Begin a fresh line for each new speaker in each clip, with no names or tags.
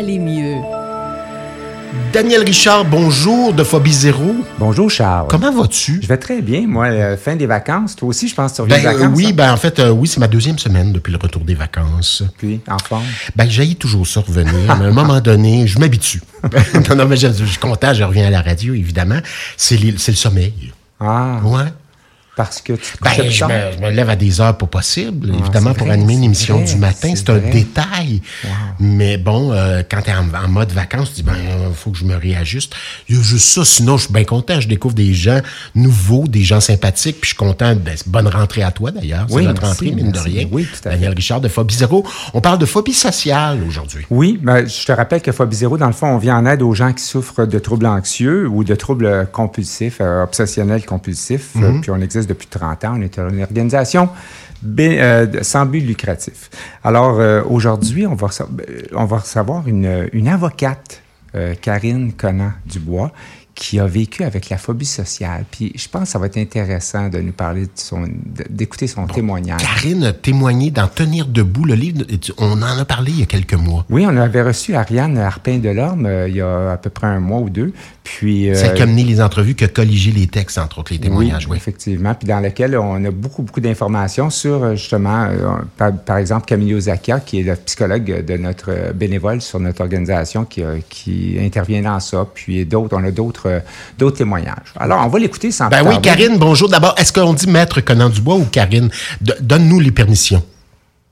aller mieux.
Daniel Richard, bonjour de Phobie Zéro.
Bonjour Charles.
Comment vas-tu?
Je vais très bien, moi. euh, fin des vacances. Toi aussi, je pense que tu reviens
Ben, euh,
vacances.
oui,
hein?
ben en fait, euh, oui, c'est ma deuxième semaine depuis le retour des vacances.
Puis, en forme?
Ben, j'haïs toujours ça revenir. mais à un moment donné, je m'habitue. non, non, mais je, je suis content, je reviens à la radio, évidemment. C'est le sommeil.
Ah,
Ouais.
Parce que tu te
Ben, je, me, je me lève à des heures pas possibles, évidemment, pour
vrai,
animer une émission
vrai,
du matin.
c'est
un
vrai.
détail. Mais bon, euh, quand tu es en, en mode vacances, tu dis, ben, il faut que je me réajuste. Il y a juste ça. Sinon, je suis bien content. Je découvre des gens nouveaux, des gens sympathiques. Puis je suis content. Ben, bonne rentrée à toi, d'ailleurs. C'est
Oui,
notre
merci,
rentrée, mine de
merci.
rien.
Oui, tout à fait.
Daniel Richard de Phobie Zéro. On parle de phobie sociale aujourd'hui.
Oui, ben, je te rappelle que Phobie Zéro, dans le fond, on vient en aide aux gens qui souffrent de troubles anxieux ou de troubles compulsifs, euh, obsessionnels compulsifs.
Mhm.
Euh, puis on existe depuis 30 ans. On est une organisation euh, sans but lucratif. Alors, euh, aujourd'hui, on va, on va recevoir une, une avocate, euh, Karine Conan-Dubois, qui a vécu avec la phobie sociale. Puis je pense que ça va être intéressant de nous parler de son, d'écouter son témoignage.
Karine a témoigné dans Tenir debout, le livre. On en a parlé il y a quelques mois.
Oui, on avait reçu Ariane Harpin-Delorme euh, il y a à peu près un mois ou deux. Puis, euh,
Celle qui a mené les entrevues, qui a colligé les textes, entre autres, les témoignages.
oui,
Oui.
effectivement. Puis dans lequel on a beaucoup, beaucoup d'informations sur, euh, justement, euh, par, par exemple, Camille Zakia, qui est le psychologue de notre bénévole sur notre organisation, qui, qui intervient dans ça. Puis d'autres, on a d'autres, euh, d'autres témoignages. Alors, on va l'écouter sans
Ben oui,
tarder.
Karine, bonjour. D'abord, est-ce qu'on dit Maître Conan Dubois ou Karine? Donne-nous les permissions.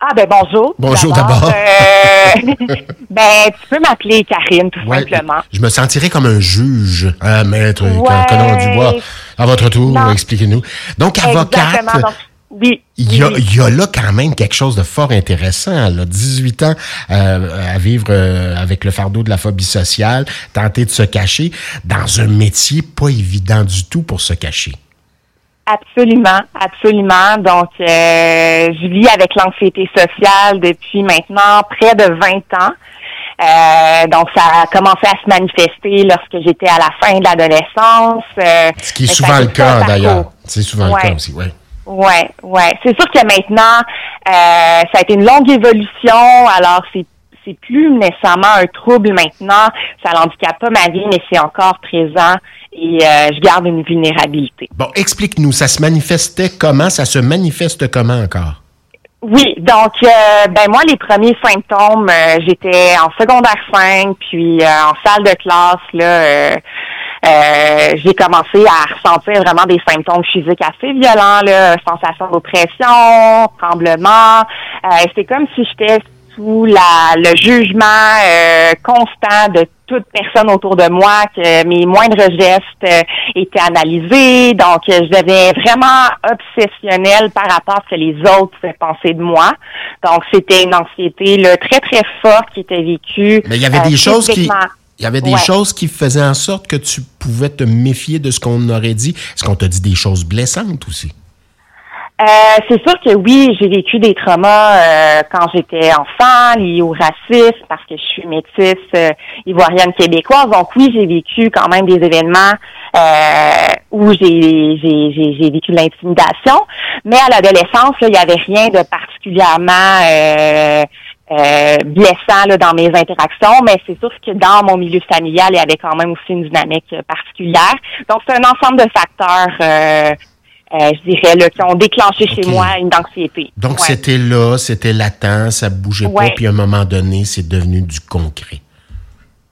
Ah ben bonjour.
Bonjour d'abord.
euh, ben tu peux m'appeler Karine tout
Ouais,
simplement.
Je me sentirais comme un juge, hein, Maître
Ouais.
Conan Dubois. À votre tour,
Non.
expliquez-nous. Donc, avocate,
Exactement. Donc, oui.
Il y, a,
oui.
il y a là quand même quelque chose de fort intéressant. Là. 18 ans euh, à vivre euh, avec le fardeau de la phobie sociale, tenter de se cacher dans un métier pas évident du tout pour se cacher.
Absolument, absolument. Donc, euh, je vis avec l'anxiété sociale depuis maintenant près de 20 ans. Euh, donc, ça a commencé à se manifester lorsque j'étais à la fin de l'adolescence. Euh,
Ce qui est souvent le cas d'ailleurs. C'est souvent
Ouais.
le cas aussi, oui.
Ouais, ouais. C'est sûr que maintenant, euh, ça a été une longue évolution. Alors, c'est c'est plus nécessairement un trouble maintenant. Ça n'handicape pas ma vie, mais c'est encore présent et euh, je garde une vulnérabilité.
Bon, explique-nous, ça se manifestait comment? Ça se manifeste comment encore?
Oui, donc euh, ben moi les premiers symptômes, euh, j'étais en secondaire 5, puis euh, en salle de classe là, euh, euh, j'ai commencé à ressentir vraiment des symptômes physiques assez violents là, sensation d'oppression, tremblement. Euh, C'était comme si j'étais sous la, le jugement euh, constant de toute personne autour de moi, que mes moindres gestes euh, étaient analysés. Donc, euh, je devenais vraiment obsessionnelle par rapport à ce que les autres penser de moi. Donc, c'était une anxiété là, très, très forte qui était vécue.
Mais il y avait
euh,
des choses qui. Il y avait des
Ouais.
choses qui faisaient en sorte que tu pouvais te méfier de ce qu'on aurait dit. Est-ce qu'on t'a dit des choses blessantes aussi?
Euh, c'est sûr que oui, j'ai vécu des traumas euh, quand j'étais enfant, liés au racisme, parce que je suis métisse euh, ivoirienne québécoise. Donc oui, j'ai vécu quand même des événements euh, où j'ai j'ai j'ai j'ai vécu de l'intimidation. Mais à l'adolescence, il n'y avait rien de particulièrement euh, blessant là, dans mes interactions, mais c'est sûr que dans mon milieu familial, il y avait quand même aussi une dynamique particulière. Donc c'est un ensemble de facteurs. euh, euh, je dirais, là, qui ont déclenché chez moi une anxiété.
Donc,
Ouais.
c'était là, c'était latent, ça bougeait pas, puis à un moment donné, c'est devenu du concret.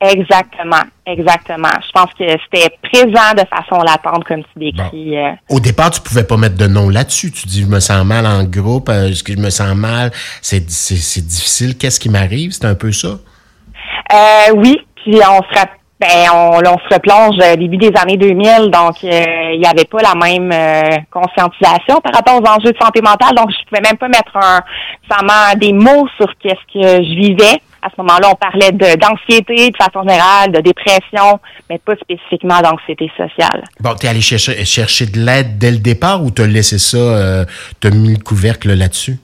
Exactement, exactement. Je pense que c'était présent de façon latente, comme tu décris. euh.
Au départ, tu pouvais pas mettre de nom là-dessus. Tu dis, je me sens mal en groupe, euh, est-ce que je me sens mal? C'est difficile. Qu'est-ce qui m'arrive? C'est un peu ça?
Euh, oui, puis on se ben, on, on se replonge euh, début des années 2000, donc euh, il n'y avait pas la même euh, conscientisation par rapport aux enjeux de santé mentale, donc je pouvais même pas mettre un, des mots sur qu'est-ce que je vivais. À ce moment-là, on parlait d'anxiété de façon générale, de dépression, mais pas spécifiquement d'anxiété sociale.
Bon, t'es allé chercher, de l'aide dès le départ ou t'as laissé ça, euh, t'as mis le couvercle là-dessus?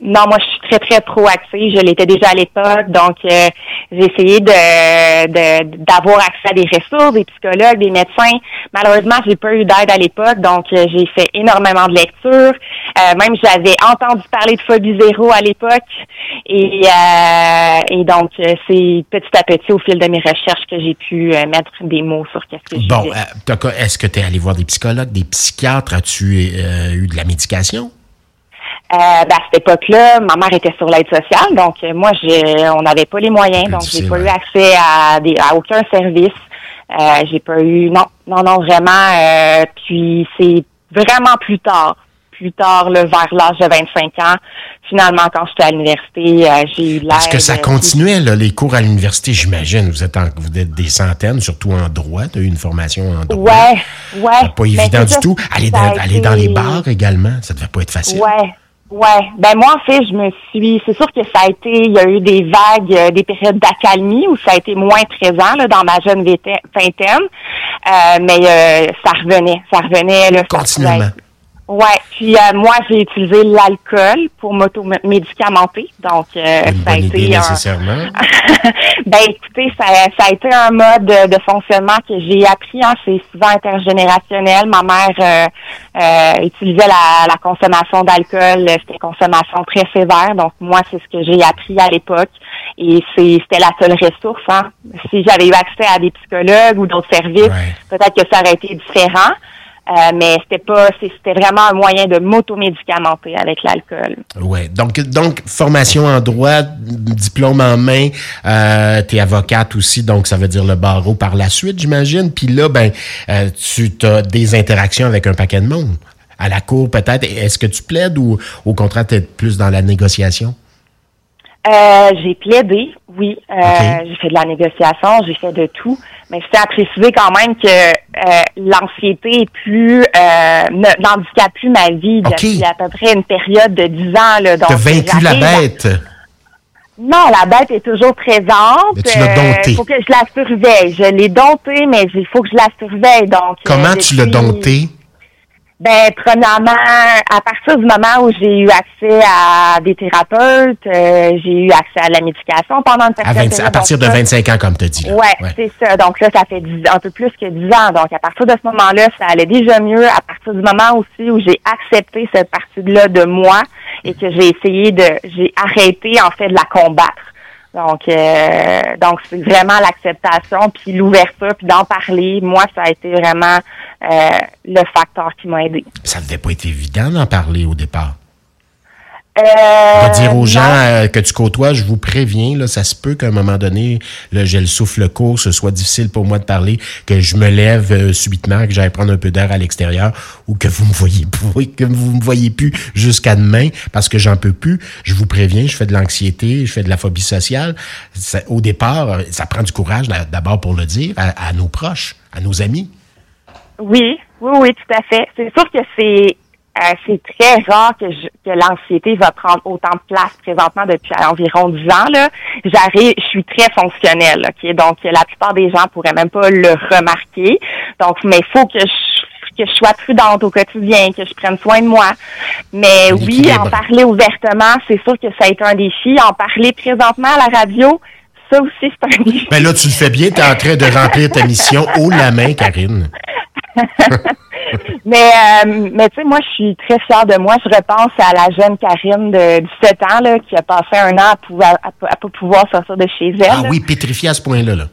Non, moi, je suis très, très proactive. Je l'étais déjà à l'époque. Donc, euh, j'ai essayé de, d'avoir accès à des ressources, des psychologues, des médecins. Malheureusement, j'ai pas eu d'aide à l'époque. Donc, euh, j'ai fait énormément de lectures. Euh, même, j'avais entendu parler de phobie zéro à l'époque. Et, et donc, c'est petit à petit, au fil de mes recherches, que j'ai pu mettre des mots sur qu'est-ce que je
Bon, est-ce que tu es allé voir des psychologues, des psychiatres? As-tu eu de la médication?
Euh, ben, à cette époque-là, ma mère était sur l'aide sociale, donc euh, moi, j'ai, on n'avait pas les moyens, donc j'ai pas eu accès à, des, à aucun service. Euh, j'ai pas eu, non, non, non, vraiment. Euh, puis c'est vraiment plus tard, plus tard, là, vers l'âge de 25 ans, finalement, quand j'étais à l'université, euh, j'ai eu l'aide.
Est-ce que ça continuait, là, les cours à l'université, j'imagine? Vous êtes, en, vous êtes des centaines, surtout en droit. Tu as eu une formation en droit.
Ouais, ouais.
Pas évident du tout. Aller, dans, aller dans les bars également, ça devait pas être facile.
Ouais. Ouais, ben moi en fait, je me suis, c'est sûr que ça a été, il y a eu des vagues, euh, des périodes d'accalmie où ça a été moins présent là, dans ma jeune vingtaine, euh, mais euh, ça revenait, ça revenait là.
Continuellement.
Ouais, puis euh, moi j'ai utilisé l'alcool pour m'auto-médicamenter, donc euh,
ça a été nécessairement.
ben écoutez, ça, ça, a été un mode de, fonctionnement que j'ai appris. Hein, c'est souvent intergénérationnel. Ma mère euh, euh utilisait la, la consommation d'alcool, c'était une consommation très sévère, donc moi c'est ce que j'ai appris à l'époque et c'était la seule ressource. Hein. Si j'avais eu accès à des psychologues ou d'autres services, peut-être que ça aurait été différent. Euh, mais c'était pas, c'était vraiment un moyen de m'automédicamenter avec l'alcool.
Ouais. Donc, donc formation en droit, diplôme en main, euh, t'es avocate aussi, donc ça veut dire le barreau par la suite, j'imagine. Puis là, ben, euh, tu as des interactions avec un paquet de monde. À la cour, peut-être. Est-ce que tu plaides ou au contraire, tu es plus dans la négociation?
Euh, j'ai plaidé, oui. Euh, J'ai fait de la négociation, j'ai fait de tout. Mais c'est à préciser quand même que euh, l'anxiété est plus euh, n'handicape plus ma vie depuis à peu près une période de 10 ans. Là,
donc, vaincu la bête.
Non, la bête est toujours présente.
Mais tu l'as domptée.
Il faut que je la surveille. Je l'ai domptée, mais il faut que je la surveille. Donc,
Comment tu l'as domptée?
Ben, premièrement, à partir du moment où j'ai eu accès à des thérapeutes, euh, j'ai eu accès à la médication pendant une.
À, à partir de 25 ans, comme tu as dit.
Ouais, ouais. c'est ça. Donc là, ça fait un peu plus que 10 ans. Donc, à partir de ce moment-là, ça allait déjà mieux. À partir du moment aussi où j'ai accepté cette partie-là de moi et que j'ai essayé de, j'ai arrêté, en fait, de la combattre. Donc, euh, donc c'est vraiment l'acceptation, puis l'ouverture, puis d'en parler. Moi, ça a été vraiment euh, le facteur qui m'a aidé.
Ça devait pas être évident d'en parler au départ. Euh, dire aux gens euh, que tu côtoies, je vous préviens, là, ça se peut qu'à un moment donné, là, j'ai le souffle court, ce soit difficile pour moi de parler, que je me lève euh, subitement, que j'aille prendre un peu d'air à l'extérieur, ou que vous me voyez que vous me voyez plus jusqu'à demain, parce que j'en peux plus. Je vous préviens, je fais de l'anxiété, je fais de la phobie sociale. au départ, ça prend du courage d'abord pour le dire à, nos proches, à nos amis.
Oui, oui, oui, tout à fait. C'est sûr que c'est euh, c'est très rare que, que l'anxiété va prendre autant de place présentement depuis environ 10 ans. Là. J'arrive, je suis très fonctionnelle, ok? Donc la plupart des gens pourraient même pas le remarquer. Donc, mais il faut que je que je sois prudente au quotidien, que je prenne soin de moi. Mais oui, en parler ouvertement, c'est sûr que ça a été un défi. En parler présentement à la radio, ça aussi, c'est un défi.
Mais là, tu le fais bien, tu es en train de remplir ta mission haut la main, Karine.
mais euh, mais tu sais, moi, je suis très fière de moi. Je repense à la jeune Karine de 17 ans là, qui a passé un an à pas pouvoir sortir de chez elle. Ah
oui, pétrifiée à ce point-là. Là.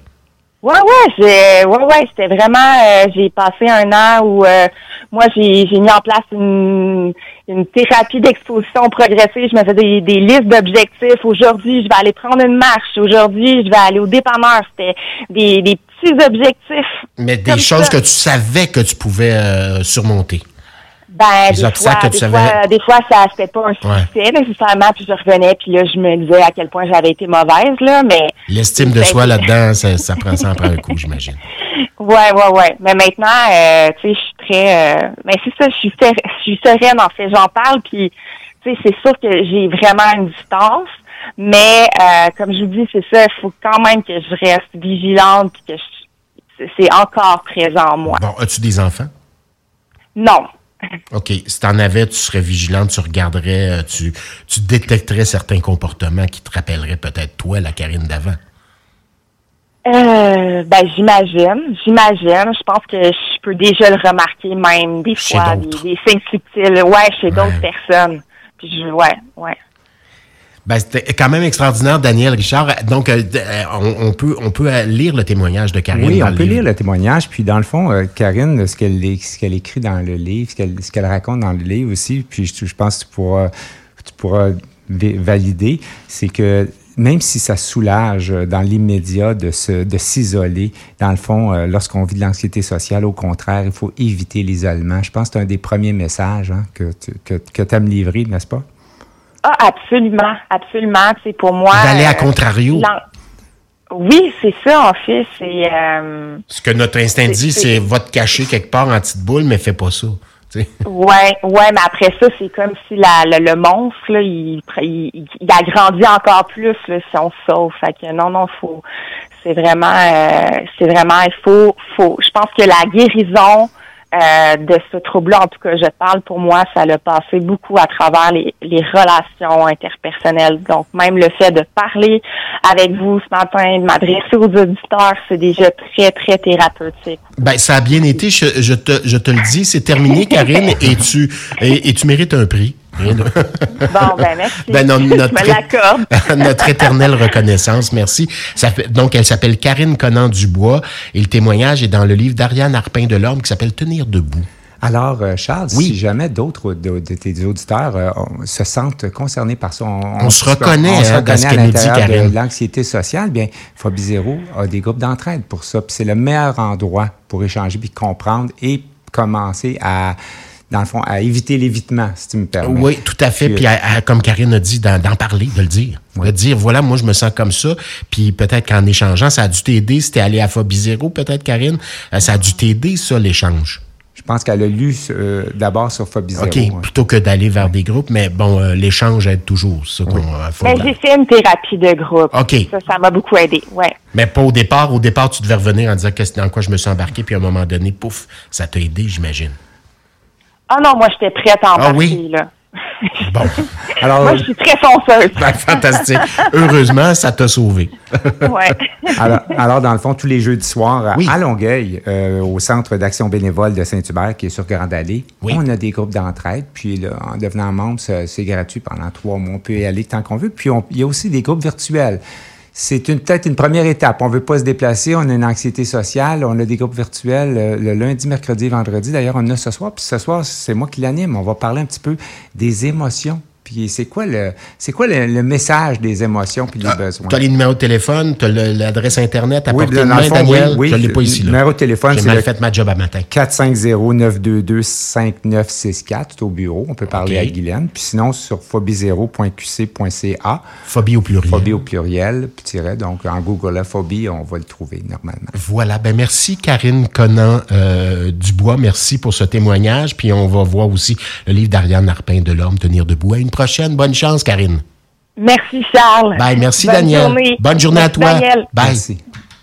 Ouais, ouais, j'ai, ouais, ouais, c'était vraiment, euh, j'ai passé un an où euh, moi j'ai, j'ai mis en place une, une thérapie d'exposition progressive. Je me faisais des, listes d'objectifs. Aujourd'hui, je vais aller prendre une marche. Aujourd'hui, je vais aller au dépanneur. C'était des, des petits objectifs.
Mais des choses que tu savais que tu pouvais euh, surmonter.
Ben, des, fois, des, fois, des fois, ça c'était pas un succès nécessairement, puis je revenais, puis là, je me disais à quel point j'avais été mauvaise, là, mais...
L'estime de soi là-dedans, ça, ça, prend, ça en prend un coup, j'imagine.
Ouais, ouais, ouais. Mais maintenant, euh, tu sais, je suis très... Euh, mais c'est ça, je suis, je suis sereine, en fait. J'en parle, puis, tu sais, c'est sûr que j'ai vraiment une distance, mais euh, comme je vous dis, c'est ça, il faut quand même que je reste vigilante, puis que c'est encore présent en moi.
Bon, as-tu des enfants?
Non.
OK. Si tu en avais, tu serais vigilante, tu regarderais, tu, tu détecterais certains comportements qui te rappelleraient peut-être toi, la Karine d'avant.
Euh, ben j'imagine, j'imagine. Je pense que je peux déjà le remarquer même des fois, des, des, signes subtils. Ouais, chez d'autres personnes. Puis je, ouais, ouais.
Ben, c'était quand même extraordinaire, Daniel Richard. Donc, euh, euh, on, peut, on peut lire le témoignage de Karine.
Oui, on peut lire le témoignage. Puis, dans le fond, Karine, ce qu'elle écrit dans le livre, ce qu'elle raconte dans le livre aussi, puis je, je pense que tu pourras, tu pourras valider, c'est que même si ça soulage euh, dans l'immédiat de, se, de s'isoler, dans le fond, euh, lorsqu'on vit de l'anxiété sociale, au contraire, il faut éviter l'isolement. Je pense que c'est un des premiers messages hein, que, tu que, que aimes livrer, n'est-ce pas?
Ah, absolument, absolument. C'est pour moi.
D'aller à euh, contrario.
Oui, c'est ça, en fait. C'est.
Ce que notre instinct dit, c'est va te cacher quelque part en petite boule, mais fais pas ça.
Ouais, ouais, mais après ça, c'est comme si la, le, monstre, là, il, il, il, agrandit encore plus là, si on sauve. Fait que non, non, faut. C'est vraiment, euh, c'est vraiment, il faut, faut. Je pense que la guérison euh, de ce trouble-là, en tout cas, je parle pour moi, ça l'a passé beaucoup à travers les, relations interpersonnelles. Donc, même le fait de parler avec vous ce matin, de m'adresser aux auditeurs, c'est déjà très, très thérapeutique.
Ben, ça a bien été, je, te, je te le dis, c'est terminé, Karine, et tu, et tu mérites un prix.
Bon, ben merci. Ben,
notre, notre éternelle reconnaissance, merci. Ça fait, donc, elle s'appelle Karine Conan-Dubois et le témoignage est dans le livre d'Ariane Arpin de l'Orme qui s'appelle Tenir debout.
Alors, euh, Charles, si jamais d'autres de, tes auditeurs euh, se sentent concernés par ça,
on, se reconnaît, on se
hein, reconnaît à l'intérieur de l'anxiété sociale, bien, Phobie Zéro a des groupes d'entraide pour ça. Puis c'est le meilleur endroit pour échanger, puis comprendre et commencer à dans le fond, à éviter l'évitement, si tu me permets.
Oui, tout à fait. Puis, comme Karine a dit, d'en parler, de le dire. De dire, voilà, moi, je me sens comme ça. Puis peut-être qu'en échangeant, ça a dû t'aider. Si t'es allé à Phobie Zéro, peut-être, Karine, euh, ça a dû t'aider, ça, l'échange.
Je pense qu'elle a lu euh, d'abord sur Phobie Zéro.
OK, plutôt que d'aller vers des groupes, mais bon, euh, l'échange aide toujours. Ça
mais j'ai fait une thérapie de groupe. OK. Ça, ça m'a beaucoup aidé, ouais.
Mais pas au départ. Au départ, tu devais revenir en disant que dans quoi je me suis embarqué, puis à un moment donné, pouf, ça t'a aidé, j'imagine.
Ah non, moi, j'étais prête à embarquer, ah, oui? là.
Bon.
Alors, moi, je suis très fonceuse.
Ben, fantastique. Heureusement, ça t'a sauvé.
ouais.
Alors, alors, dans le fond, tous les jeudis soirs, à Longueuil, euh, au Centre d'action bénévole de Saint-Hubert, qui est sur Grande Allée, on a des groupes d'entraide. Puis, là, en devenant membre, c'est gratuit pendant trois mois. On peut y aller tant qu'on veut. Puis, il y a aussi des groupes virtuels c'est peut-être une première étape. On veut pas se déplacer, on a une anxiété sociale, on a des groupes virtuels euh, le, lundi, mercredi, vendredi. D'ailleurs, on a ce soir. Puis ce soir, c'est moi qui l'anime. On va parler un petit peu des émotions puis c'est quoi le c'est quoi le, message des émotions puis des ah, besoins?
Tu as les numéros de téléphone, tu as l'adresse Internet à oui, portée de main, Daniel.
Oui,
je ne l'ai pas ici.
Le numéro de téléphone,
c'est. J'ai mal fait ma job à matin.
450-922-5964. C'est au bureau. On peut parler à Guylaine. Puis sinon, sur phobie0.qc.ca.
Phobie au pluriel.
Phobie au pluriel, tiret. Donc, en Google Phobie, on va le trouver normalement.
Voilà. Ben merci, Karine Conan euh, Dubois. Merci pour ce témoignage. Puis on va voir aussi le livre d'Ariane Arpin de l'Homme, Tenir debout. À une prochaine. Bonne chance, Karine.
Merci, Charles.
Bye. Merci, Daniel. Bonne journée à toi.
Daniel.
Bye.